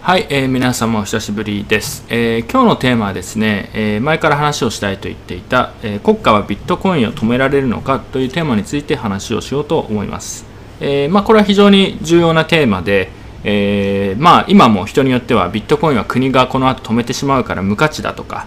はい、えー、皆様お久しぶりです、えー、今日のテーマはですね、えー、前から話をしたいと言っていた、え国家はビットコインを止められるのかというテーマについて話をしようと思います、えまあ、これは非常に重要なテーマで、えまあ、今も人によってはビットコインは国がこの後止めてしまうから無価値だとか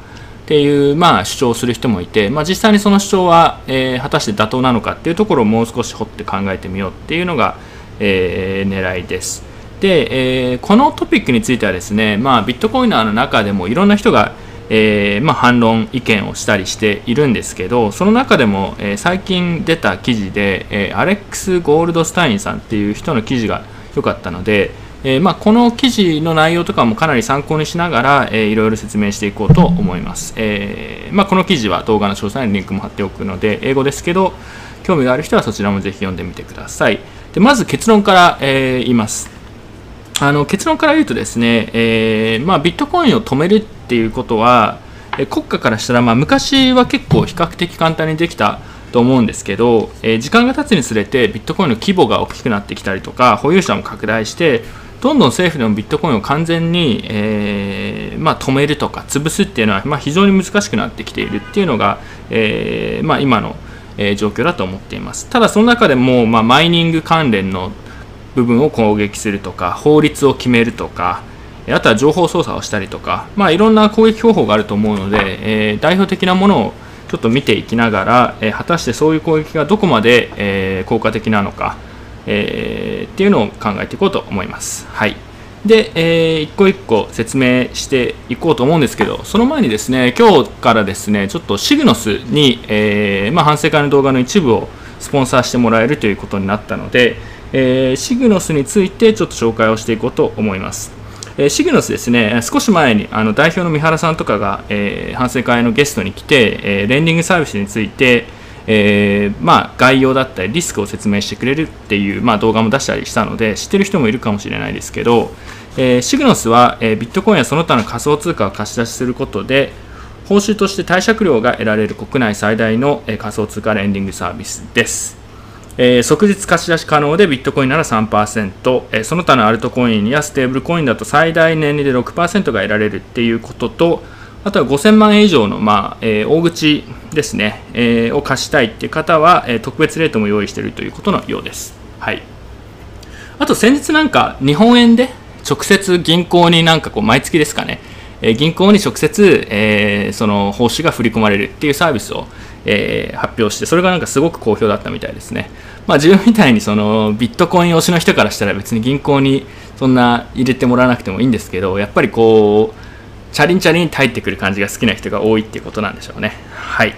っていう、まあ、主張をする人もいて、まあ、実際にその主張は、え果たして妥当なのかっていうところをもう少し掘って考えてみようっていうのが、え狙いです。で、えー、このトピックについてはですね、まあ、ビットコイナーの中でもいろんな人が、えー、まあ、反論意見をしたりしているんですけどその中でも、えー、最近出た記事で、えアレックス・ゴールドスタインさんっていう人の記事が良かったので、えまあ、この記事の内容とかもかなり参考にしながら、えー、いろいろ説明していこうと思います、えまあ、この記事は動画の詳細にリンクも貼っておくので英語ですけど興味がある人はそちらもぜひ読んでみてください。でまず結論から、え言います。あの結論から言うとですね、え、まあ、ビットコインを止めるっていうことは、国家からしたら、まあ、昔は結構比較的簡単にできたと思うんですけど、え、時間が経つにつれてビットコインの規模が大きくなってきたりとか保有者も拡大してどんどん政府でもビットコインを完全に、えー、まあ、止めるとか潰すっていうのは、まあ、非常に難しくなってきているっていうのが、えー、まあ、今の、え状況だと思っています。ただその中でも、まマイニング関連の部分を攻撃するとか法律を決めるとかあとは情報操作をしたりとか、まあ、いろんな攻撃方法があると思うので、えー、代表的なものをちょっと見ていきながら、え、果たしてそういう攻撃がどこまで、え、効果的なのか、えっていうのを考えていこうと思います。はいで、えー、一個一個説明していこうと思うんですけど、その前にですね、今日からですね、ちょっとシグノスに、えーまあ、反省会の動画の一部をスポンサーしてもらえるということになったので、えー、シグノスについてちょっと紹介をしていこうと思います。えー、シグノスですね、少し前にあの代表の三原さんとかが、えー、反省会のゲストに来て、えー、レンディングサービスについて、えーまあ、概要だったりリスクを説明してくれるっていう、まあ、動画も出したりしたので知ってる人もいるかもしれないですけど、えー、シグノスは、え、ビットコインやその他の仮想通貨を貸し出しすることで報酬として貸借料が得られる国内最大の、え、仮想通貨レンディングサービスです。えー、即日貸し出し可能でビットコインなら3%、えー、その他のアルトコインやステーブルコインだと最大年利で6%が得られるっていうことと、あとは5000万円以上の、まあえー、大口ですね、えー、を貸したいっていう方は、えー、特別レートも用意しているということのようです。はい。あと先日なんか日本円で直接銀行になんかこう毎月ですかね、えー、銀行に直接、えー、その報酬が振り込まれるっていうサービスを、えー、発表してそれがなんかすごく好評だったみたいですね。まあ、自分みたいにそのビットコイン推しの人からしたら別に銀行にそんな入れてもらわなくてもいいんですけどやっぱりこうチャリンチャリン入ってくる感じが好きな人が多いっていうことなんでしょうね。はい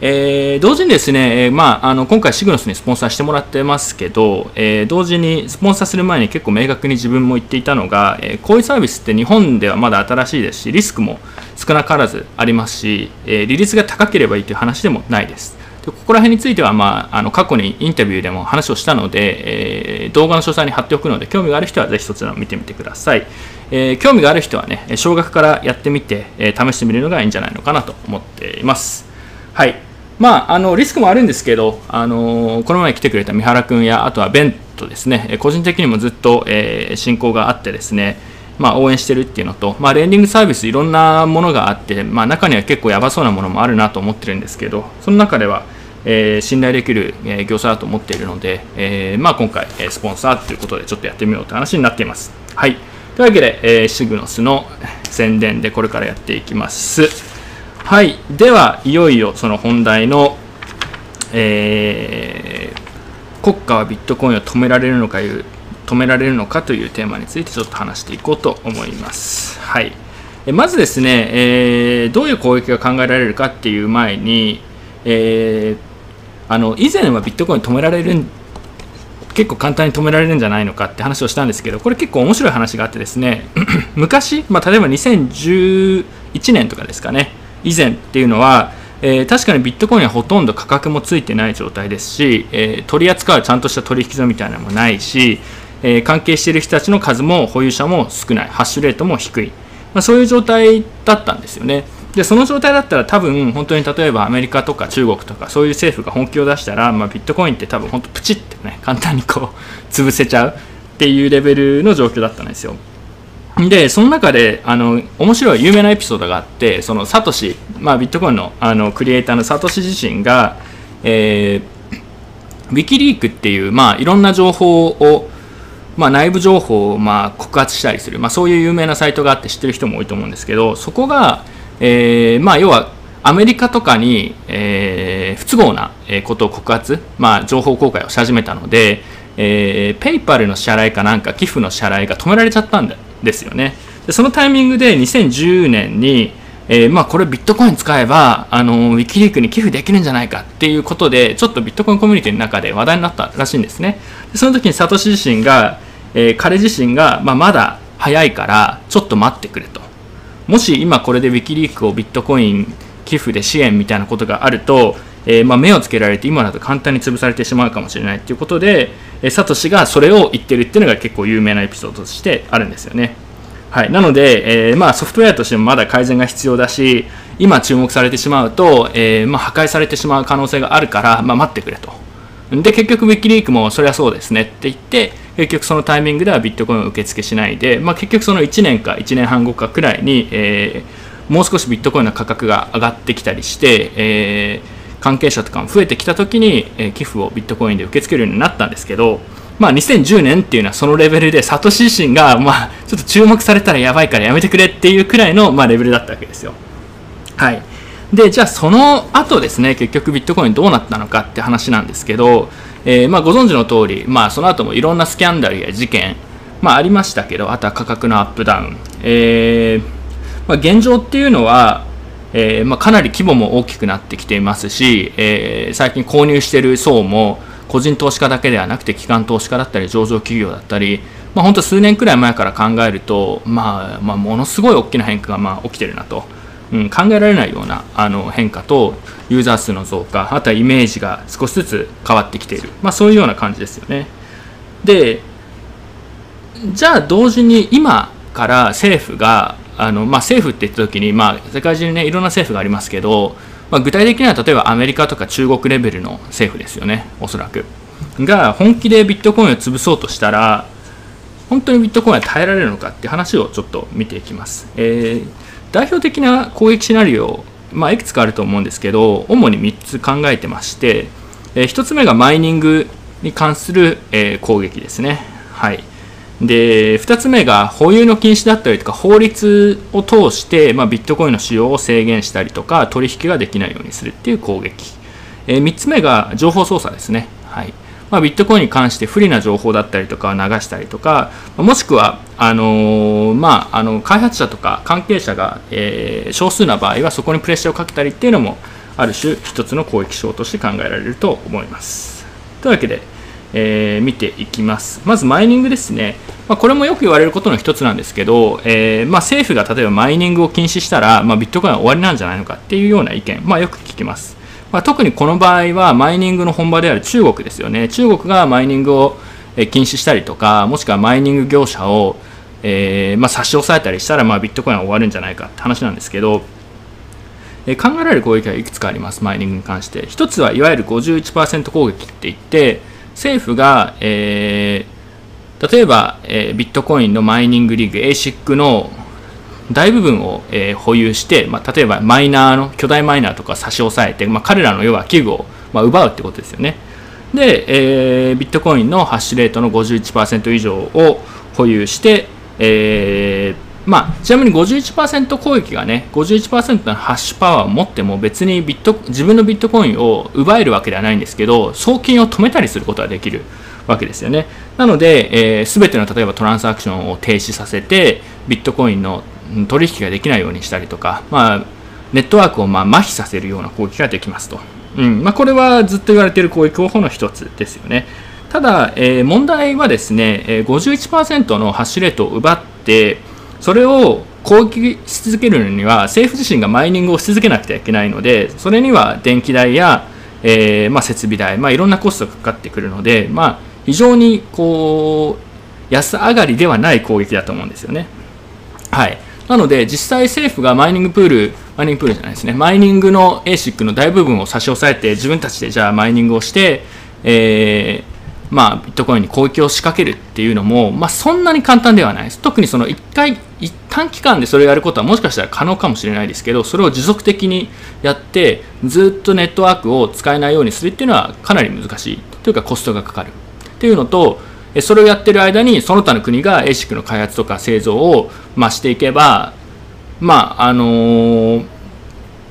えー、同時にですね、えー、まあ、あの今回シグノスにスポンサーしてもらってますけど、えー、同時にスポンサーする前に結構明確に自分も言っていたのが、えこういうサービスって日本ではまだ新しいですしリスクも少なからずありますし、え利率が高ければいいという話でもないです。でここら辺については、まあ、あの過去にインタビューでも話をしたので、え、動画の詳細に貼っておくので興味がある人はぜひそちらを見てみてください、えー、興味がある人はね少額からやってみて、えー、試してみるのがいいんじゃないのかなと思っています。はい。まあ、あのリスクもあるんですけど、あのこの前来てくれた三原君やあとはベンとですね。個人的にもずっと、えー、親交があってですねまあ、応援してるっていうのと、まあ、レンディングサービスいろんなものがあって、まあ、中には結構やばそうなものもあるなと思ってるんですけどその中ではえー、信頼できる、えー、業者だと思っているので、えーまあ、今回、え、スポンサーということでちょっとやってみようという話になっています。はい、というわけで、えー、シグノスの宣伝でこれからやっていきます。はい、ではいよいよその本題の、えー、国家はビットコインを止められるのかいう止められるのかというテーマについてちょっと話していこうと思います。はい、まずですね、えー、どういう攻撃が考えられるかっていう前に、えー、あの以前はビットコイン止められる結構簡単に止められるんじゃないのかって話をしたんですけどこれ結構面白い話があってですね 昔、まあ、例えば2011年とかですかね以前っていうのは、えー、確かにビットコインはほとんど価格もついてない状態ですし、えー、取り扱うちゃんとした取引所みたいなのもないし、えー、関係している人たちの数も保有者も少ないハッシュレートも低い、まあ、そういう状態だったんですよね。でその状態だったら多分本当に例えばアメリカとか中国とかそういう政府が本気を出したら、まあ、ビットコインって多分本当プチってね簡単にこう 潰せちゃうっていうレベルの状況だったんですよ。でその中であの面白い有名なエピソードがあってそのサトシ、まあ、ビットコインのあのクリエイターのサトシ自身が、えー、ウィキリークっていう、まあ、いろんな情報をまあ、内部情報をま告発したりする、まあ、そういう有名なサイトがあって知ってる人も多いと思うんですけどそこが、えー、まあ、要はアメリカとかに、えー、不都合なことを告発、まあ、情報公開をし始めたので、えー、ペイパルの支払いかなんか寄付の支払いが止められちゃったんですよね。でそのタイミングで2010年に、えー、まあ、これビットコイン使えばあのウィキリークに寄付できるんじゃないかっていうことでちょっとビットコインコミュニティの中で話題になったらしいんですね。でその時にサトシ自身が、えー、彼自身が、まあ、まだ早いからちょっと待ってくれと。もし今これでウィキリークをビットコイン寄付で支援みたいなことがあると、えー、まあ、目をつけられて今だと簡単に潰されてしまうかもしれないということで、えー、サトシがそれを言ってるっていうのが結構有名なエピソードとしてあるんですよね。はい、なので、えー、まあ、ソフトウェアとしてもまだ改善が必要だし今注目されてしまうと、えー、まあ、破壊されてしまう可能性があるから、まあ、待ってくれとで結局ウィキリークもそれはそうですねって言って結局そのタイミングではビットコインを受け付けしないで、まあ、結局その1年か1年半後かくらいに、えー、もう少しビットコインの価格が上がってきたりして、えー、関係者とかも増えてきた時に、えー、寄付をビットコインで受け付けるようになったんですけど、まあ、2010年っていうのはそのレベルでサトシ自身が、まあ、ちょっと注目されたらやばいからやめてくれっていうくらいの、まあ、レベルだったわけですよ。はいでじゃあその後ですね結局ビットコインどうなったのかって話なんですけど、えー、まあ、ご存知の通り、まあ、その後もいろんなスキャンダルや事件、まあ、ありましたけどあとは価格のアップダウン、えー、まあ、現状っていうのは、えー、まかなり規模も大きくなってきていますし、え最近購入している層も個人投資家だけではなくて機関投資家だったり上場企業だったり、まあ、本当数年くらい前から考えると、まあ、まあ、ものすごい大きな変化がまあ起きてるなと。うん、考えられないようなあの変化とユーザー数の増加あとはイメージが少しずつ変わってきている、まあ、そういうような感じですよね。でじゃあ同時に今から政府があの、まあ、政府って言った時に、まあ、世界中にねいろんな政府がありますけど、まあ、具体的には例えばアメリカとか中国レベルの政府ですよねおそらく。が本気でビットコインを潰そうとしたら本当にビットコインは耐えられるのかって話をちょっと見ていきます、えー代表的な攻撃シナリオ、まあ、いくつかあると思うんですけど主に3つ考えてまして、え、1つ目がマイニングに関する、え、攻撃ですね。はい、で2つ目が保有の禁止だったりとか法律を通して、まあ、ビットコインの使用を制限したりとか取引ができないようにするっていう攻撃、え、3つ目が情報操作ですね。はいまあ、ビットコインに関して不利な情報だったりとかを流したりとかもしくはあのー、まあ、あの開発者とか関係者が、えー、少数な場合はそこにプレッシャーをかけたりっていうのもある種一つの攻撃手として考えられると思います。というわけで、えー、見ていきます。まずマイニングですね。まあ、これもよく言われることの一つなんですけど、えー、まあ、政府が例えばマイニングを禁止したら、まあ、ビットコインは終わりなんじゃないのかっていうような意見、まあ、よく聞きます。まあ、特にこの場合はマイニングの本場である中国ですよね。中国がマイニングを禁止したりとかもしくはマイニング業者を、えー、まあ、差し押さえたりしたら、まあ、ビットコインは終わるんじゃないかって話なんですけど、えー、考えられる攻撃はいくつかありますマイニングに関して。一つはいわゆる51%攻撃って言って政府が、えー、例えば、えビットコインのマイニングリーグ ASIC の大部分を、えー、保有して、まあ、例えばマイナーの巨大マイナーとか差し押さえて、まあ、彼らの要は器具を、まあ、奪うってことですよね。で、えー、ビットコインのハッシュレートの51%以上を保有して、えーまあ、ちなみに51%攻撃がね51%のハッシュパワーを持っても別にビット自分のビットコインを奪えるわけではないんですけど送金を止めたりすることができるわけですよね。なので、えー、全ての例えばトランサクションを停止させてビットコインの取引ができないようにしたりとか、まあ、ネットワークをまあ麻痺させるような攻撃ができますと、うんまあ、これはずっと言われている攻撃方法の一つですよね。ただ、えー、問題はですねえ51%のハッシュレートを奪ってそれを攻撃し続けるには政府自身がマイニングをし続けなくてはいけないのでそれには電気代や、えー、まあ、設備代、まあ、いろんなコストがかかってくるので、まあ、非常にこう安上がりではない攻撃だと思うんですよね。はい、なので実際政府がマイニングプールマイニングプールじゃないですねマイニングの ASIC の大部分を差し押さえて自分たちでじゃあマイニングをして、えーまあ、ビットコインに攻撃を仕掛けるっていうのも、まあ、そんなに簡単ではないです。特にその1回、一短期間でそれをやることはもしかしたら可能かもしれないですけど、それを持続的にやって、ずっとネットワークを使えないようにするっていうのはかなり難しい。というかコストがかかる。っていうのと、それをやってる間にその他の国が ASIC の開発とか製造を、ま、していけば、まああの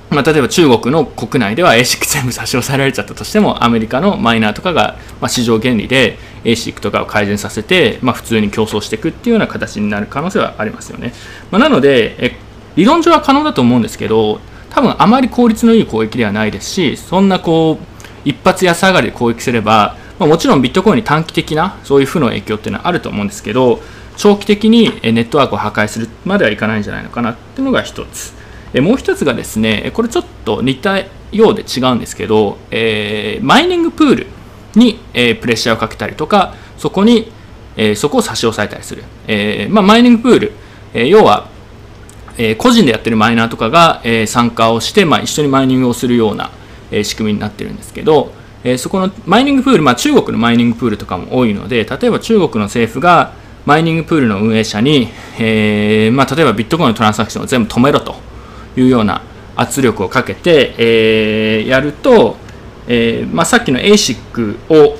まあ、例えば中国の国内では ASIC 全部差し押さえられちゃったとしてもアメリカのマイナーとかが、まあ、市場原理で ASIC とかを改善させて、まあ、普通に競争していくっていうような形になる可能性はありますよね、まあ、なのでえ理論上は可能だと思うんですけど多分あまり効率のいい攻撃ではないですしそんなこう一発安上がりで攻撃すれば、まあ、もちろんビットコインに短期的なそういう負の影響っていうのはあると思うんですけど長期的にネットワークを破壊するまではいかないんじゃないのかなっていうのが一つ。もう一つがですねこれちょっと似たようで違うんですけど、えー、マイニングプールに、えー、プレッシャーをかけたりとかそこに、えー、そこを差し押さえたりする、えまあ、マイニングプール、え要は、え個人でやってるマイナーとかが、え参加をして、まあ、一緒にマイニングをするような、え仕組みになってるんですけど、えそこのマイニングプール、まあ、中国のマイニングプールとかも多いので例えば中国の政府がマイニングプールの運営者に、えーまあ、例えばビットコインのトランサクションを全部止めろと。いうような圧力をかけて、えー、やると、えーまあ、さっきの ASIC を、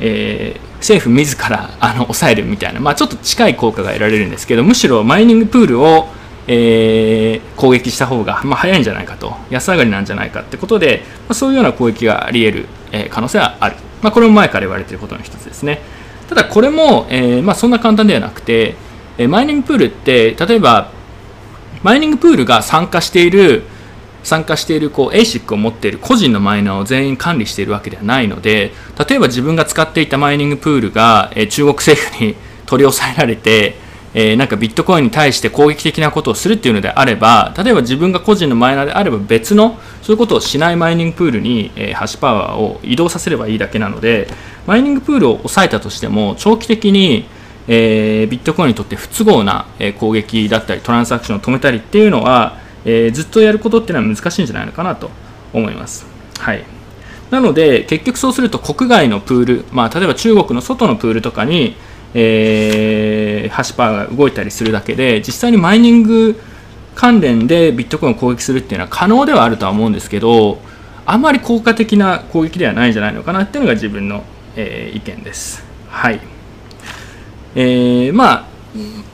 えー、政府自らあの抑えるみたいな、まあ、ちょっと近い効果が得られるんですけどむしろマイニングプールを、え、攻撃した方が、ま、早いんじゃないかと安上がりなんじゃないかってことで、ま、そういうような攻撃があり得る、え、可能性はある、まあ、これも前から言われていることの一つですね。ただこれも、えまあ、そんな簡単ではなくて、え、マイニングプールって例えばマイニングプールが参加している参加しているこう ASIC を持っている個人のマイナーを全員管理しているわけではないので例えば自分が使っていたマイニングプールが、え中国政府に取り押さえられて、えー、なんかビットコインに対して攻撃的なことをするっていうのであれば例えば自分が個人のマイナーであれば別のそういうことをしないマイニングプールに、えー、ハッシュパワーを移動させればいいだけなのでマイニングプールを抑えたとしても長期的にえー、ビットコインにとって不都合な、え攻撃だったりトランサクションを止めたりっていうのは、え、ずっとやることっていうのは難しいんじゃないのかなと思います。はいなので結局そうすると国外のプール、まあ、例えば中国の外のプールとかに、えー、ハッシュパーが動いたりするだけで実際にマイニング関連でビットコインを攻撃するっていうのは可能ではあるとは思うんですけどあまり効果的な攻撃ではないんじゃないのかなっていうのが自分の、えー、意見です。はいえー、まあ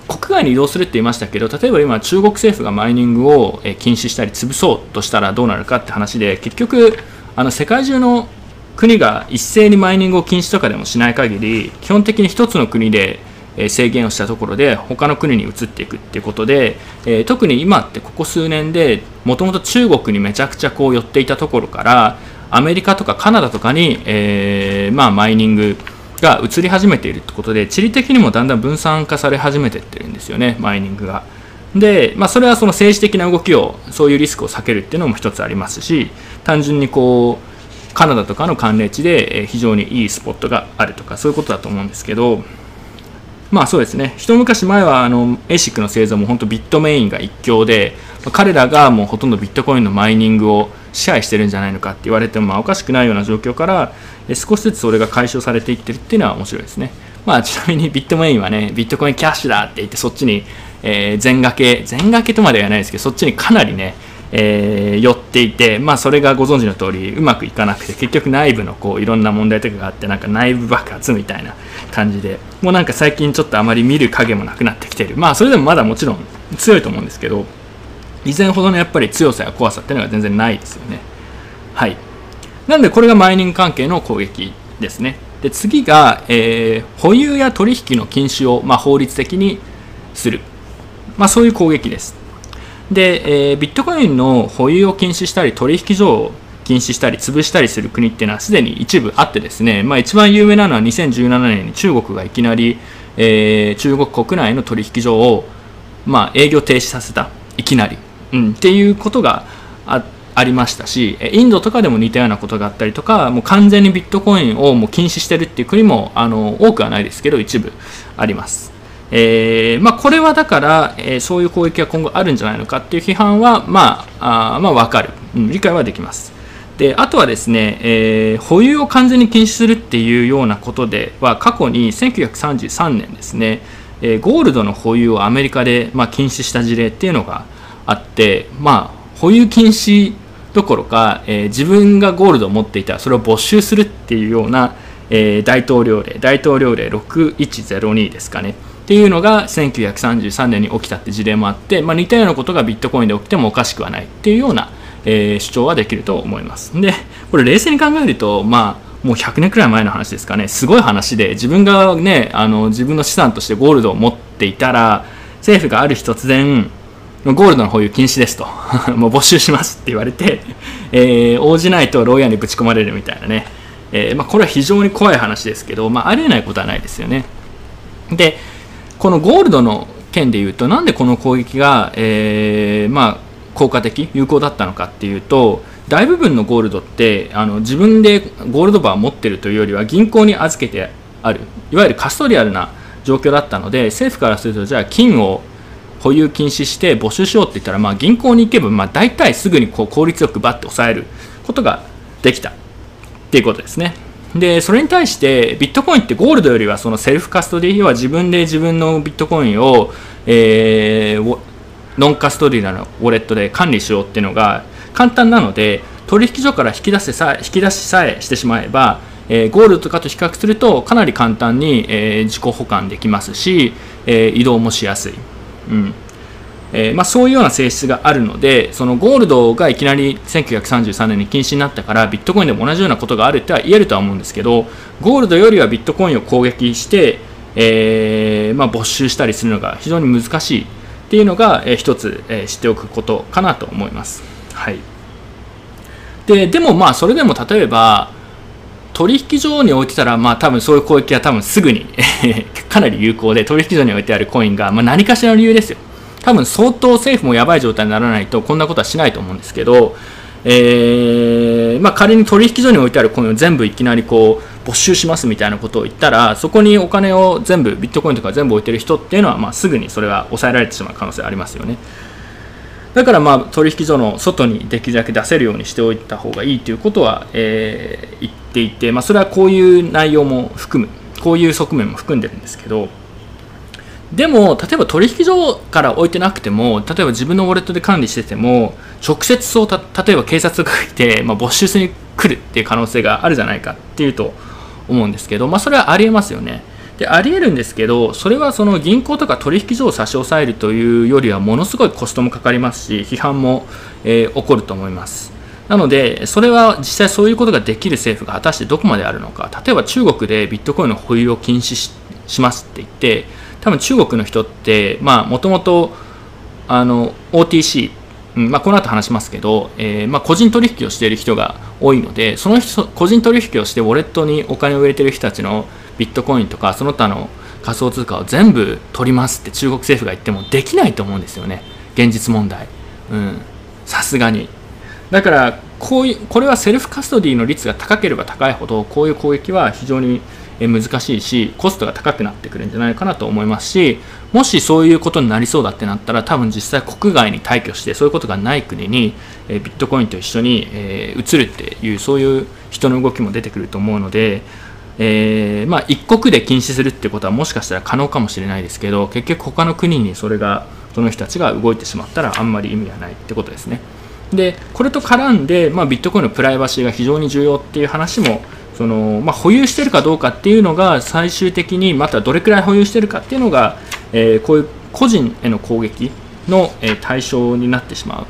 国外に移動するって言いましたけど例えば今中国政府がマイニングを禁止したり潰そうとしたらどうなるかって話で結局あの世界中の国が一斉にマイニングを禁止とかでもしない限り基本的に1つの国で制限をしたところで他の国に移っていくっていうことで、え、特に今ってここ数年でもともと中国にめちゃくちゃこう寄っていたところからアメリカとかカナダとかに、えー、まあ、マイニングが移り始めているってことで地理的にもだんだん分散化され始めてってるんですよねマイニングが。で、まあ、それはその政治的な動きをそういうリスクを避けるっていうのも一つありますし単純にこうカナダとかの寒冷地で非常にいいスポットがあるとかそういうことだと思うんですけどまあそうですね一昔前はあの ASIC の製造も本当ビットメインが一強で彼らがもうほとんどビットコインのマイニングを支配してるんじゃないのかって言われてもまあおかしくないような状況から少しずつそれが解消されていってるっていうのは面白いですね。まあ、ちなみにビットメインはね、ビットコインキャッシュだって言って、そっちに、全掛け、全掛けとまではないですけど、そっちにかなりね、えー、寄っていて、まあ、それがご存知の通り、うまくいかなくて、結局内部のこういろんな問題とかがあって、なんか内部爆発みたいな感じで、もうなんか最近ちょっとあまり見る影もなくなってきている。まあ、それでもまだもちろん強いと思うんですけど、以前ほどのやっぱり強さや怖さっていうのが全然ないですよね。はい。なのでこれがマイニング関係の攻撃ですね。で次が、えー、保有や取引の禁止を、まあ、法律的にする、まあ、そういう攻撃です。で、えー、ビットコインの保有を禁止したり取引所を禁止したり潰したりする国っていうのはすでに一部あってですね、まあ、一番有名なのは2017年に中国がいきなり、えー、中国国内の取引所を、まあ、営業停止させた。いきなり、うん、っていうことがあありましたしインドとかでも似たようなことがあったりとかもう完全にビットコインをもう禁止してるっていう国もあの多くはないですけど一部あります。えーまあ、これはだから、えー、そういう攻撃が今後あるんじゃないのかっていう批判は、まあ、あまあ分かる、うん、理解はできます。であとはですね、えー、保有を完全に禁止するっていうようなことでは過去に1933年ですね、え、ゴールドの保有をアメリカで、ま、禁止した事例っていうのがあって、まあ、保有禁止どころか、え、自分がゴールドを持っていたらそれを没収するっていうような、え、大統領令大統領令6102ですかねっていうのが1933年に起きたって事例もあって、まあ、似たようなことがビットコインで起きてもおかしくはないっていうような、えー、主張はできると思います。でこれ冷静に考えるとまあもう100年くらい前の話ですかね。すごい話で自分がねあの自分の資産としてゴールドを持っていたら政府がある日突然ゴールドの保有禁止ですと。もう没収しますって言われて、えー、応じないと牢屋にぶち込まれるみたいなね。えー、まあ、これは非常に怖い話ですけど、まあ、ありえないことはないですよね。でこのゴールドの件でいうとなんでこの攻撃が、えー、まあ、効果的有効だったのかっていうと大部分のゴールドってあの自分でゴールドバーを持ってるというよりは銀行に預けてあるいわゆるカストリアルな状況だったので政府からするとじゃあ金を保有禁止して没収しようって言ったら、まあ、銀行に行けば、まあ、大体すぐにこう効率よくバッて抑えることができたっていうことですね。で、それに対してビットコインってゴールドよりはそのセルフカストディは自分で自分のビットコインを、えー、ノンカストディアルのウォレットで管理しようっていうのが簡単なので取引所から引き出せさ引き出しさえしてしまえば、えー、ゴールドとかと比較するとかなり簡単に、えー、自己保管できますし、え、移動もしやすい。うんえー、まあ、そういうような性質があるのでそのゴールドがいきなり1933年に禁止になったからビットコインでも同じようなことがあるっては言えるとは思うんですけどゴールドよりはビットコインを攻撃して、えー、まあ、没収したりするのが非常に難しいっていうのが、えー、一つ、え知っておくことかなと思います。はい、ででもまあそれでも例えば取引所に置いてたら、まあ多分そういう攻撃は多分すぐにかなり有効で取引所に置いてあるコインが、まあ、何かしらの理由ですよ。多分相当政府もやばい状態にならないとこんなことはしないと思うんですけど、えー、まあ、仮に取引所に置いてあるコインを全部いきなりこう没収しますみたいなことを言ったらそこにお金を全部ビットコインとか全部置いてる人っていうのは、まあ、すぐにそれは抑えられてしまう可能性ありますよね。だからまあ取引所の外にできるだけ出せるようにしておいた方がいいということは、えー、言っていて、まあ、それはこういう内容も含むこういう側面も含んでるんですけどでも例えば取引所から置いてなくても例えば自分のウォレットで管理してても直接そう例えば警察が来て、まあ、没収しに来るっていう可能性があるじゃないかっていうと思うんですけど、まあ、それはありえますよね。でありえるんですけどそれはその銀行とか取引所を差し押さえるというよりはものすごいコストもかかりますし批判も、えー、起こると思います。なのでそれは実際そういうことができる政府が果たしてどこまであるのか。例えば中国でビットコインの保有を禁止しますって言って多分中国の人ってもともと OTC うんまあ、この後話しますけど、えー、まあ、個人取引をしている人が多いのでその人個人取引をしてウォレットにお金を入れてる人たちのビットコインとかその他の仮想通貨を全部取りますって中国政府が言ってもできないと思うんですよね。現実問題。さすがに。だからこういうこれはセルフカストディの率が高ければ高いほどこういう攻撃は非常に難しいしコストが高くなってくるんじゃないかなと思いますしもしそういうことになりそうだってなったら多分実際国外に退去してそういうことがない国にビットコインと一緒に移るっていうそういう人の動きも出てくると思うので、えー、まあ、一国で禁止するってことはもしかしたら可能かもしれないですけど結局他の国にそれがその人たちが動いてしまったらあんまり意味はないってことですね。でこれと絡んで、まあ、ビットコインのプライバシーが非常に重要っていう話もその、まあ、保有してるかどうかっていうのが最終的にまたどれくらい保有してるかっていうのが、えー、こういう個人への攻撃の、えー、対象になってしまう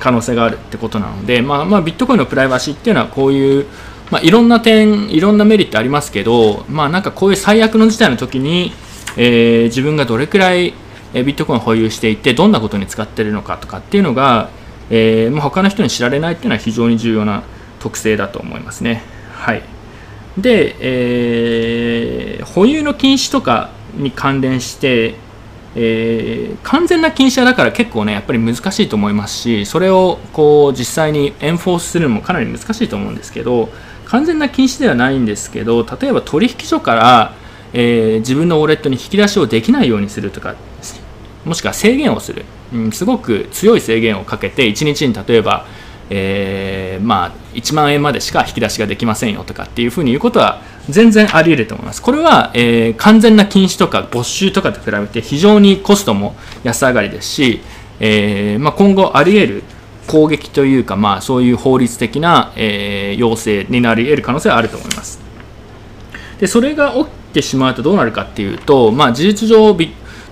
可能性があるってことなので、まあ、まあビットコインのプライバシーっていうのはこういう、まあ、いろんな点いろんなメリットありますけど、まあ、なんかこういう最悪の事態の時に、えー、自分がどれくらいビットコインを保有していてどんなことに使ってるのかとかっていうのが、えーまあ、他の人に知られないっていうのは非常に重要な特性だと思いますね。はい、で、えー、保有の禁止とかに関連して、えー、完全な禁止はだから結構ねやっぱり難しいと思いますしそれをこう実際にエンフォースするのもかなり難しいと思うんですけど完全な禁止ではないんですけど例えば取引所から、えー、自分のウォレットに引き出しをできないようにするとかもしくは制限をする、うん、すごく強い制限をかけて1日に例えば、えー、まあ、1万円までしか引き出しができませんよとかっていうふうに言うことは全然あり得ると思います。これは、えー、完全な禁止とか没収とかと比べて非常にコストも安上がりですし、えー、まあ、今後あり得る攻撃というか、まあ、そういう法律的な、え要請になり得る可能性はあると思います。でそれが起きてしまうとどうなるかっていうと、まあ、事実上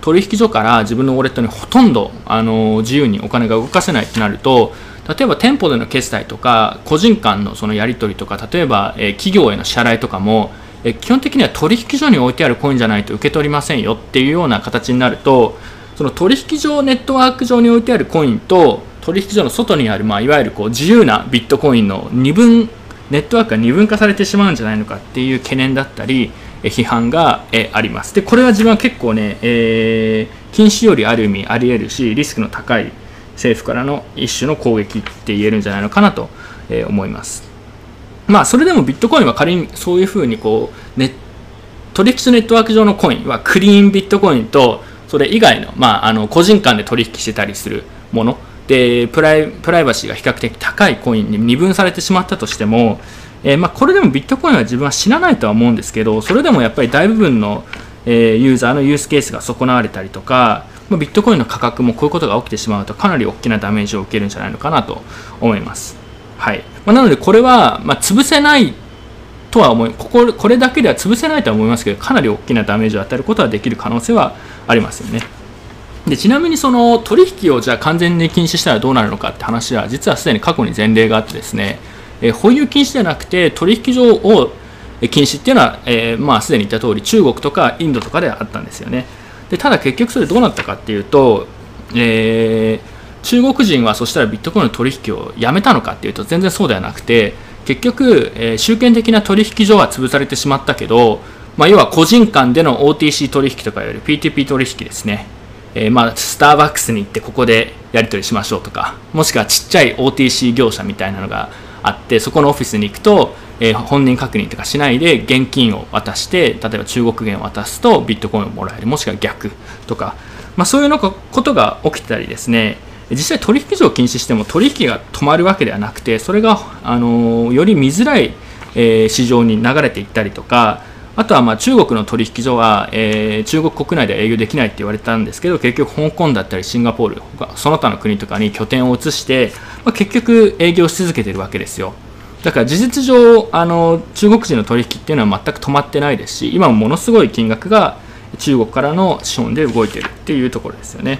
取引所から自分のウォレットにほとんどあの自由にお金が動かせないとなると例えば店舗での決済とか個人間のそのやり取りとか例えば、え企業への支払いとかも、え基本的には取引所に置いてあるコインじゃないと受け取りませんよっていうような形になるとその取引所ネットワーク上に置いてあるコインと取引所の外にある、まあ、いわゆるこう自由なビットコインの二分ネットワークが二分化されてしまうんじゃないのかっていう懸念だったり批判があります。でこれは自分は結構ね、えー、禁止よりある意味あり得るしリスクの高い政府からの一種の攻撃って言えるんじゃないのかなと思います。まあ、それでもビットコインは仮にそういうふうにこう、ね、取引所ネットワーク上のコインはクリーンビットコインとそれ以外の,、まあ、あの個人間で取引してたりするものでプライプライバシーが比較的高いコインに二分されてしまったとしても、えー、まあ、これでもビットコインは自分は死なないとは思うんですけどそれでもやっぱり大部分の、えー、ユーザーのユースケースが損なわれたりとかまビットコインの価格もこういうことが起きてしまうとかなり大きなダメージを受けるんじゃないのかなと思います。はいまあ、なのでこれは、ま潰せないとは思いこここれだけでは潰せないとは思いますけどかなり大きなダメージを与えることはできる可能性はありますよね。でちなみにその取引をじゃあ完全に禁止したらどうなるのかって話は実はすでに過去に前例があってですね、え保有禁止ではなくて取引所を禁止っていうのは、えー、まあすでに言った通り中国とかインドとかであったんですよね。でただ結局それどうなったかっていうと、えー、中国人はそしたらビットコインの取引をやめたのかっていうと全然そうではなくて結局、えー、集権的な取引所は潰されてしまったけど、まあ、要は個人間での OTC 取引とかより P2P 取引ですね、えー、まあスターバックスに行ってここでやり取りしましょうとかもしくはちっちゃい OTC 業者みたいなのがあってそこのオフィスに行くとえー、本人確認とかしないで現金を渡して例えば中国元を渡すとビットコインをもらえるもしくは逆とか、まあ、そういうのことが起きてたりですね実際取引所を禁止しても取引が止まるわけではなくてそれが、あの、より見づらい、え、市場に流れていったりとかあとはまあ中国の取引所は、えー、中国国内では営業できないって言われたんですけど結局香港だったりシンガポールその他の国とかに拠点を移して、まあ、結局営業し続けてるわけですよ。だから事実上あの中国人の取引っていうのは全く止まってないですし今ものすごい金額が中国からの資本で動いてるっていうところですよね。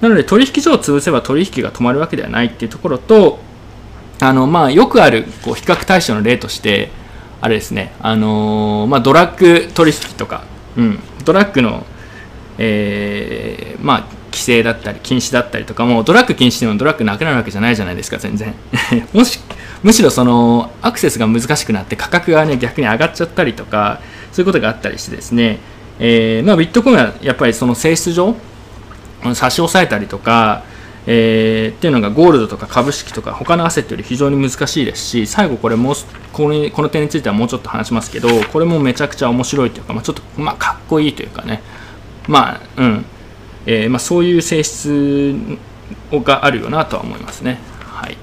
なので取引所を潰せば取引が止まるわけではないっていうところとあのまあよくあるこう比較対象の例としてあれですね。あのまあ、ドラッグ取引とか、うん、ドラッグの、えー、まあ規制だったり禁止だったりとかもドラッグ禁止でもドラッグなくなるわけじゃないじゃないですか全然。もしむしろそのアクセスが難しくなって価格がね逆に上がっちゃったりとかそういうことがあったりしてですね、えー、まあ、ビットコインはやっぱりその性質上差し押さえたりとか、えー、っていうのがゴールドとか株式とか他のアセットより非常に難しいですし最後これもこのこの点についてはもうちょっと話しますけどこれもめちゃくちゃ面白いというか、まあ、ちょっと、まあ、かっこいいというかね。まあうん。えー、まあ、そういう性質があるよなとは思いますね。はい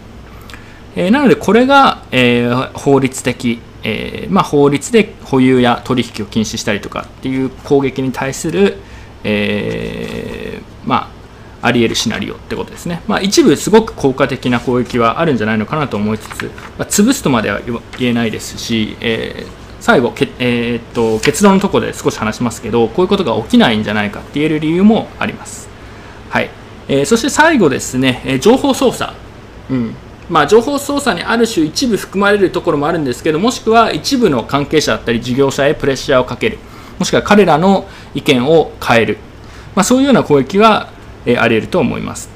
えー、なのでこれが、えー、法律的、えまあ、法律で保有や取引を禁止したりとかっていう攻撃に対する、えまあ、あり得るシナリオってことですね。まあ、一部すごく効果的な攻撃はあるんじゃないのかなと思いつつ、まあ、潰すとまでは言えないですし、えー最後け、えー、っと結論のところで少し話しますけどこういうことが起きないんじゃないかって言える理由もあります、はい。えー、そして最後ですね、え情報操作、うん。まあ、情報操作にある種一部含まれるところもあるんですけどもしくは一部の関係者だったり事業者へプレッシャーをかける。もしくは彼らの意見を変える、まあ、そういうような攻撃が、えあり得ると思います。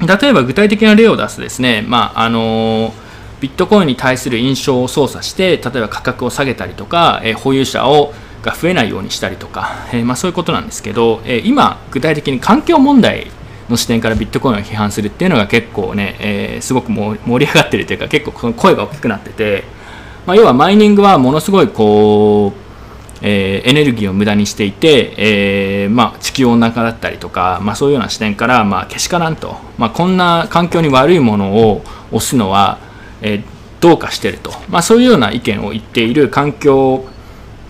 例えば具体的な例を出すですね、まああのービットコインに対する印象を操作して例えば価格を下げたりとか、え、保有者をが増えないようにしたりとか、え、まあ、そういうことなんですけど、え、今具体的に環境問題の視点からビットコインを批判するっていうのが結構ね、えすごく盛り上がってるというか結構その声が大きくなってて、まあ、要はマイニングはものすごいこうえー、エネルギーを無駄にしていて、えー、まあ、地球温暖化だったりとか、まあ、そういうような視点から、まあ、けしからんと、まあ、こんな環境に悪いものを押すのは、え、どうかしてると、まあ、そういうような意見を言っている環境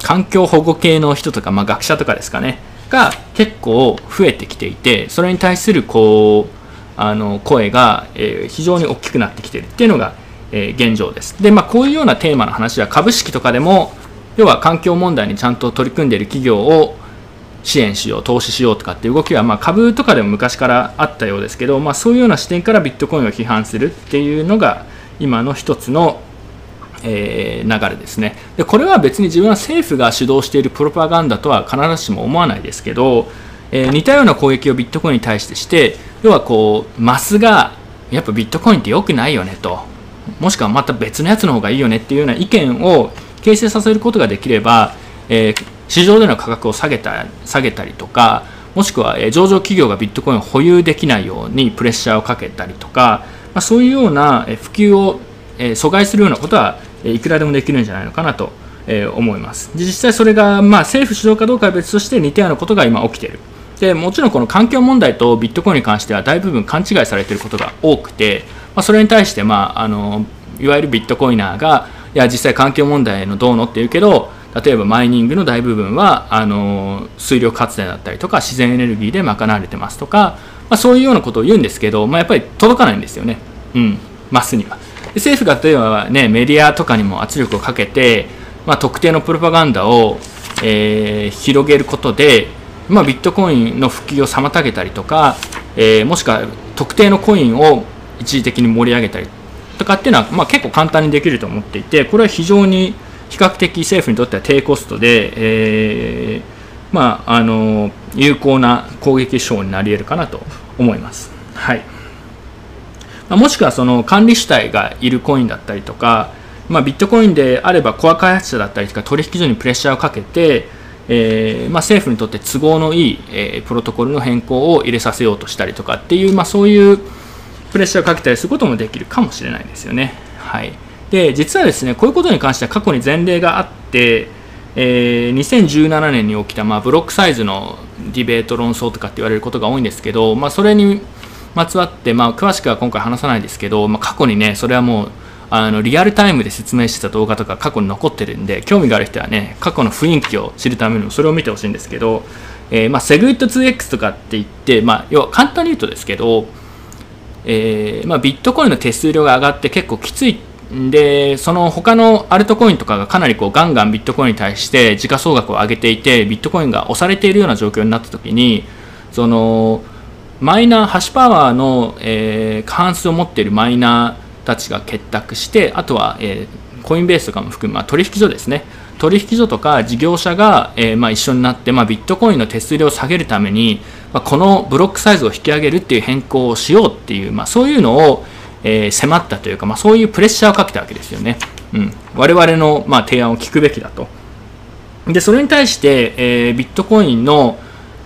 環境保護系の人とか、まあ、学者とかですかね。が結構増えてきていてそれに対するこうあの声が、え、非常に大きくなってきてる。っていうのが、え、現状です。で、まあ、こういうようなテーマの話は株式とかでも要は環境問題にちゃんと取り組んでいる企業を支援しよう投資しようとかっていう動きは、まあ、株とかでも昔からあったようですけど、まあ、そういうような視点からビットコインを批判するっていうのが今の一つの、えー、流れですね。でこれは別に自分は政府が主導しているプロパガンダとは必ずしも思わないですけど、えー、似たような攻撃をビットコインに対してして要はこうマスがやっぱビットコインって良くないよねと。もしくはまた別のやつの方がいいよねっていうような意見を形成させることができれば、えー、市場での価格を下げた下げたりとかもしくは、上場企業がビットコインを保有できないようにプレッシャーをかけたりとか、ま、そういうような普及を、阻害するようなことはいくらでもできるんじゃないのかなと、思います。実際それが、まあ、政府主導かどうかは別として似たようなことが今起きている。でもちろんこの環境問題とビットコインに関しては大部分勘違いされていることが多くて、ま、それに対して、まあ、あのいわゆるビットコイナーがいや実際環境問題のどうのっていうけど例えばマイニングの大部分はあの水力発電だったりとか自然エネルギーで賄われてますとか、あ、そういうようなことを言うんですけど、まあ、やっぱり届かないんですよね、うん、マスには。で政府が例えば、ね、メディアとかにも圧力をかけて、まあ、特定のプロパガンダを、えー、広げることで、まあ、ビットコインの普及を妨げたりとか、えー、もしくは特定のコインを一時的に盛り上げたりとかっていうのは、まあ、結構簡単にできると思っていてこれは非常に比較的政府にとっては低コストで、えー、まあ、あの有効な攻撃手法になり得るかなと思います。はいまあ、もしくはその管理主体がいるコインだったりとか、まあ、ビットコインであればコア開発者だったりとか取引所にプレッシャーをかけて、えーまあ、政府にとって都合のいい、えー、プロトコルの変更を入れさせようとしたりとかっていう、まあ、そういうプレッシャーをかけたりすることもできるかもしれないですよね。はい、で実はですねこういうことに関しては過去に前例があって、えー、2017年に起きた、まあ、ブロックサイズのディベート論争とかって言われることが多いんですけど、まあ、それにまつわって、まあ、詳しくは今回話さないですけど、まあ、過去にねそれはもうあのリアルタイムで説明してた動画とか過去に残ってるんで興味がある人はね過去の雰囲気を知るためにもそれを見てほしいんですけど、えーまあ、セグウィット 2X とかって言って、まあ、要は簡単に言うとですけどえーまあ、ビットコインの手数料が上がって結構きついでその他のアルトコインとかがかなりこうガンガンビットコインに対して時価総額を上げていてビットコインが押されているような状況になった時にそのマイナーハッシュパワーの、え、過半数を持っているマイナーたちが結託してあとは、え、コインベースとかも含む、まあ、取引所ですね。取引所とか事業者が、えま、一緒になって、ま、ビットコインの手数料を下げるために、ま、このブロックサイズを引き上げるっていう変更をしようっていう、まあ、そういうのを、えー、迫ったというか、まあ、そういうプレッシャーをかけたわけですよね。うん、我々の、まあ、提案を聞くべきだと。でそれに対して、えー、ビットコインの、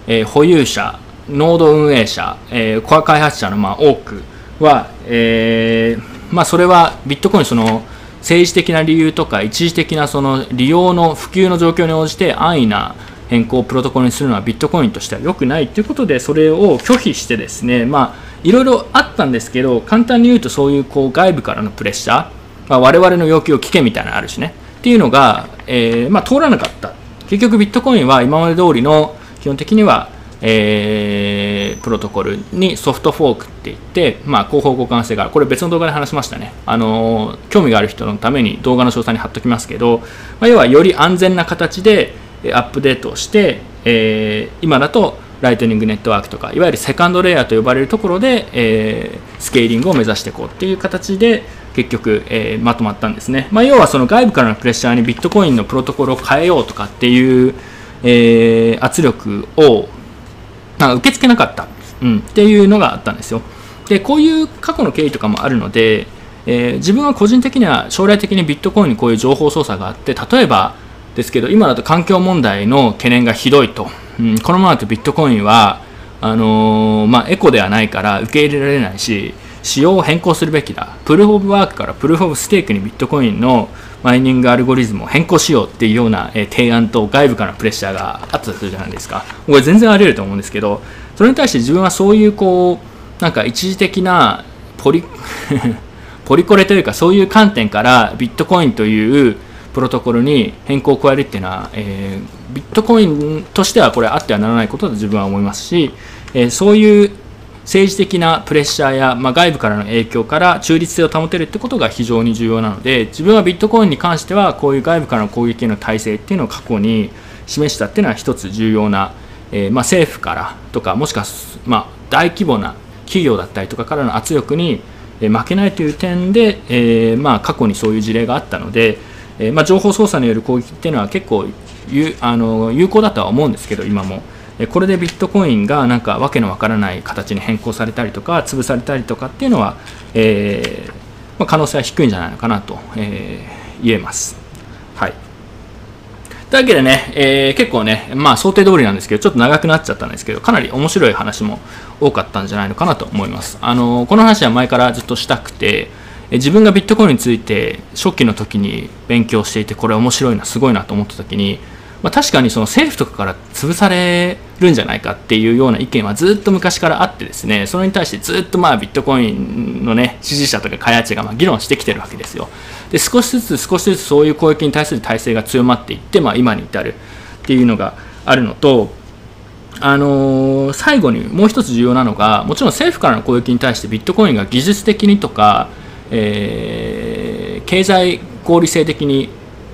えー、保有者ノード運営者、えー、コア開発者のまあ多くは、えーまあ、それはビットコインその政治的な理由とか一時的なその利用の普及の状況に応じて安易な変更をプロトコルにするのはビットコインとしては良くないということでそれを拒否してですねまあいろいろあったんですけど簡単に言うとそういうこう外部からのプレッシャー、まあ、我々の要求を聞けみたいなのあるしね。っていうのが、えーまあ、通らなかった。結局ビットコインは今まで通りの基本的にはえー、プロトコルにソフトフォークって言って、まあ、広報互換性がある。これ別の動画で話しましたね。あの興味がある人のために動画の詳細に貼っときますけど、まあ、要はより安全な形でアップデートをして、えー、今だとライトニングネットワークとかいわゆるセカンドレイヤーと呼ばれるところで、えー、スケーリングを目指していこうっていう形で結局、えー、まとまったんですね、まあ、要はその外部からのプレッシャーにビットコインのプロトコルを変えようとかっていう、えー、圧力をなんか受け付けなかった、うん、っていうのがあったんですよ。でこういう過去の経緯とかもあるので、えー、自分は個人的には将来的にビットコインにこういう情報操作があって例えばですけど今だと環境問題の懸念がひどいと、うん、このままだとビットコインはあのー、まあ、エコではないから受け入れられないし仕様を変更するべきだ。プルーフ・オブ・ワークからプルーフ・オブ・ステークにビットコインのマイニングアルゴリズムを変更しようっていうような、え提案と外部からのプレッシャーがあったとするじゃないですか。これ全然あり得ると思うんですけどそれに対して自分はそういうこうなんか一時的なポリ ポリコレというかそういう観点からビットコインというプロトコルに変更を加えるっていうのは、えー、ビットコインとしてはこれあってはならないことだと自分は思いますし、えー、そういう政治的なプレッシャーや、まあ、外部からの影響から中立性を保てるってことが非常に重要なので自分はビットコインに関してはこういう外部からの攻撃への体制っていうのを過去に示したっていうのは一つ重要な、えー、まあ、政府からとかもしくは、まあ、大規模な企業だったりとかからの圧力に負けないという点で、えー、まあ、過去にそういう事例があったので、えー、まあ、情報操作による攻撃っていうのは結構有あの有効だとは思うんですけど今も。これでビットコインがなんかわけのわからない形に変更されたりとか潰されたりとかっていうのは、えー、まあ、可能性は低いんじゃないのかなと、えー、言えます。はい。というわけでね、えー、結構ね、まあ想定通りなんですけど、ちょっと長くなっちゃったんですけど、かなり面白い話も多かったんじゃないのかなと思います。あのこの話は前からずっとしたくて、自分がビットコインについて初期の時に勉強していて、これ面白いな、すごいなと思った時に、まあ、確かにその政府とかから潰されるんじゃないかっていうような意見はずっと昔からあってですねそれに対してずっとまあビットコインのね支持者とか開発者がま議論してきてるわけですよ。で少しずつ少しずつそういう攻撃に対する体制が強まっていって、まあ、今に至るっていうのがあるのとあのー、最後にもう一つ重要なのがもちろん政府からの攻撃に対してビットコインが技術的にとか、えー、経済合理性的に、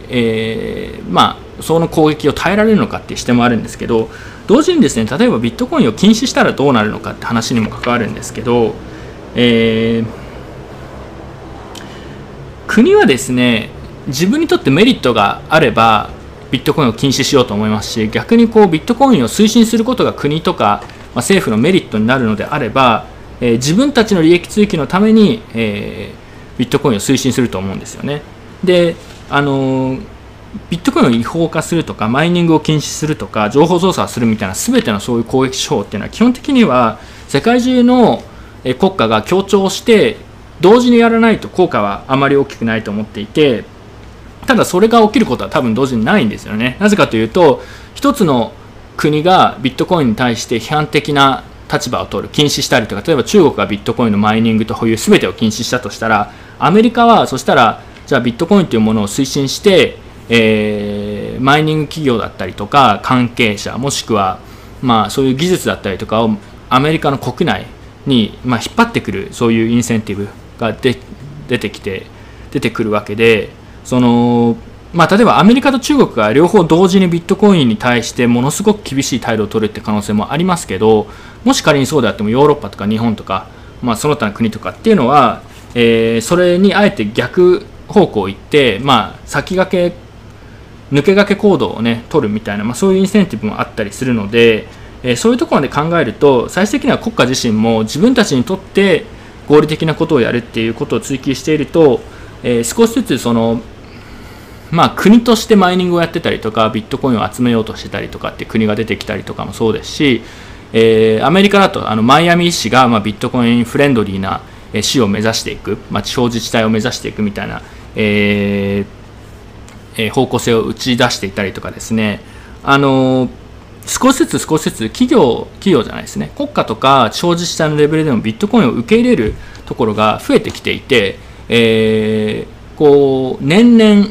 えー、まあその攻撃を耐えられるのかっていう視点もあるんですけど同時にですね例えばビットコインを禁止したらどうなるのかって話にも関わるんですけど、えー、国はですね自分にとってメリットがあればビットコインを禁止しようと思いますし逆にこうビットコインを推進することが国とか、まあ、政府のメリットになるのであれば、えー、自分たちの利益追求のために、えー、ビットコインを推進すると思うんですよね。であのビットコインを違法化するとかマイニングを禁止するとか情報操作するみたいな全てのそういう攻撃手法っていうのは基本的には世界中の国家が協調して同時にやらないと効果はあまり大きくないと思っていてただそれが起きることは多分同時にないんですよねなぜかというと一つの国がビットコインに対して批判的な立場を取る禁止したりとか例えば中国がビットコインのマイニングと保有全てを禁止したとしたらアメリカはそしたらじゃあビットコインというものを推進してえー、マイニング企業だったりとか関係者もしくは、まあ、そういう技術だったりとかをアメリカの国内に、まあ、引っ張ってくるそういうインセンティブがで出てきて出てくるわけでその、まあ、例えばアメリカと中国が両方同時にビットコインに対してものすごく厳しい態度を取るって可能性もありますけどもし仮にそうであってもヨーロッパとか日本とか、まあ、その他の国とかっていうのは、えー、それにあえて逆方向行って、まあ、先駆け抜け駆け行動をね取るみたいな、まあ、そういうインセンティブもあったりするので、えー、そういうところまで考えると最終的には国家自身も自分たちにとって合理的なことをやるっていうことを追求していると、えー、少しずつそのまあ、国としてマイニングをやってたりとかビットコインを集めようとしてたりとかって国が出てきたりとかもそうですし、えー、アメリカだとあのマイアミ市が、まあ、ビットコインフレンドリーな市を目指していく、まあ、地方自治体を目指していくみたいな、えー、方向性を打ち出していたりとかですね。あの少しずつ少しずつ企業企業じゃないですね。国家とか地方自治体のレベルでもビットコインを受け入れるところが増えてきていて、えー、こう年々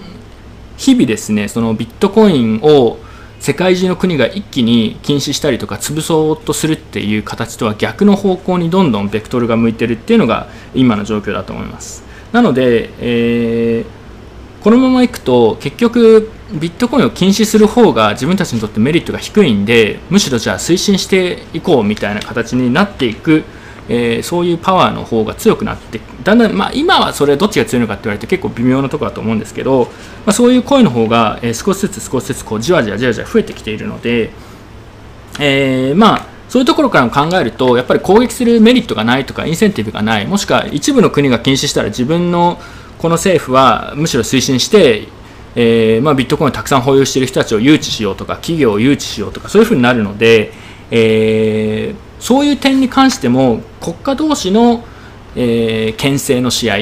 日々ですねそのビットコインを世界中の国が一気に禁止したりとか潰そうとするっていう形とは逆の方向にどんどんベクトルが向いてるっていうのが今の状況だと思います。なので、えーこのままいくと結局ビットコインを禁止する方が自分たちにとってメリットが低いんでむしろじゃあ推進していこうみたいな形になっていく、えー、そういうパワーの方が強くなってだんだん、まあ、今はそれどっちが強いのかって言われて結構微妙なところだと思うんですけど、まあ、そういう声の方が、え、少しずつ少しずつこうじわじわじわじわ増えてきているので、えー、まあそういうところからも考えるとやっぱり攻撃するメリットがないとかインセンティブがないもしくは一部の国が禁止したら自分のこの政府はむしろ推進して、えー、まあ、ビットコインをたくさん保有している人たちを誘致しようとか企業を誘致しようとかそういうふうになるので、えー、そういう点に関しても国家同士の、えー、牽制の試合、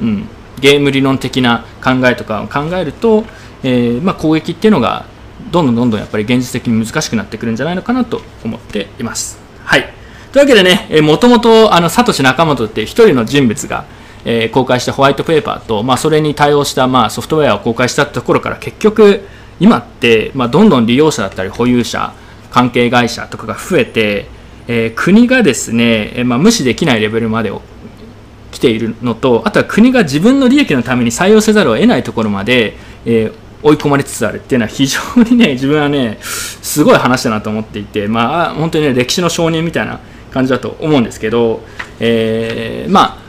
うん、ゲーム理論的な考えとかを考えると、えーまあ、攻撃っていうのがどんどんどんどんやっぱり現実的に難しくなってくるんじゃないのかなと思っています。はい。というわけでね、え、もともと、あの、サトシ仲本っていう一人の人物が、えー、公開したホワイトペーパーと、まあ、それに対応した、まあ、ソフトウェアを公開したところから結局、今って、まあ、どんどん利用者だったり保有者、関係会社とかが増えて、えー、国がですね、まあ、無視できないレベルまでを来ているのと、あとは国が自分の利益のために採用せざるを得ないところまで、えー追い込まれつつあるっていうのは非常にね 自分はねすごい話だなと思っていてまあ本当にね歴史の少年みたいな感じだと思うんですけど、えー、まあ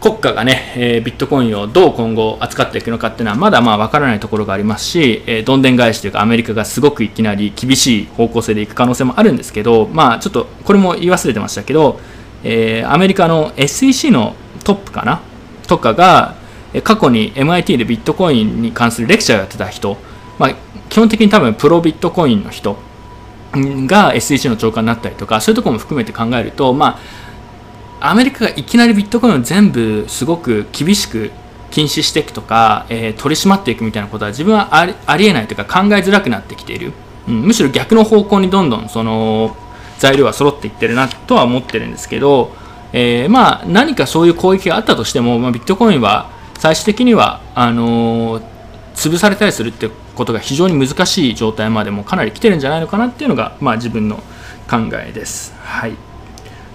国家がね、えー、ビットコインをどう今後扱っていくのかっていうのはまだまあ分からないところがありますし、えー、どんでん返しというかアメリカがすごくいきなり厳しい方向性でいく可能性もあるんですけどまあちょっとこれも言い忘れてましたけど、えー、アメリカの SEC のトップかな？とかが過去に MIT でビットコインに関するレクチャーをやってた人、まあ、基本的に多分プロビットコインの人が SEC の長官になったりとかそういうとこも含めて考えると、まあ、アメリカがいきなりビットコインを全部すごく厳しく禁止していくとか、えー、取り締まっていくみたいなことは自分はありありえないというか考えづらくなってきている、うん、むしろ逆の方向にどんどんその材料は揃っていってるなとは思ってるんですけど、えー、まあ何かそういう攻撃があったとしても、まあ、ビットコインは最終的にはあのー、潰されたりするってことが非常に難しい状態までもかなり来てるんじゃないのかなっていうのが、まあ、自分の考えです。はい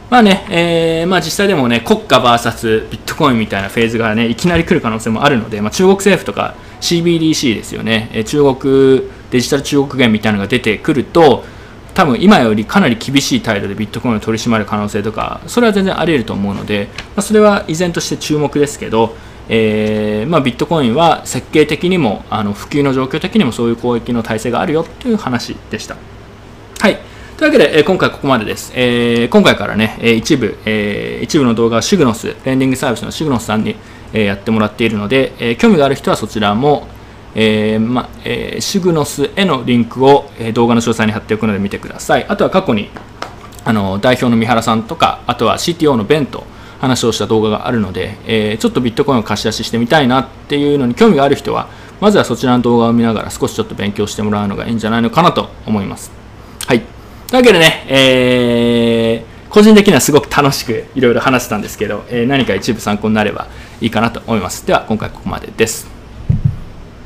まあね、えー、まあ、実際でもね、国家 VS ビットコインみたいなフェーズがね、いきなり来る可能性もあるので、まあ、中国政府とか CBDC ですよね、え中国、デジタル中国元みたいなのが出てくると、多分今よりかなり厳しい態度でビットコインを取り締まる可能性とか、それは全然あり得ると思うので、まあ、それは依然として注目ですけど、えーまあ、ビットコインは設計的にもあの普及の状況的にもそういう攻撃の体制があるよという話でした。はいというわけで、えー、今回ここまでです。えー、今回からね、え、一部、えー、一部の動画はシグノス、レンディングサービスのシグノスさんに、えー、やってもらっているので、えー、興味がある人はそちらも、えーまえー、シグノスへのリンクを、えー、動画の詳細に貼っておくので見てください。あとは過去にあの代表の三原さんとか、あとは CTO のベント、話をした動画があるので、えー、ちょっとビットコインを貸し出ししてみたいなっていうのに興味がある人は、まずはそちらの動画を見ながら少しちょっと勉強してもらうのがいいんじゃないのかなと思います。はい。というわけでね、えー、個人的にはすごく楽しくいろいろ話せたんですけど、え、何か一部参考になればいいかなと思います。では、今回ここまでです。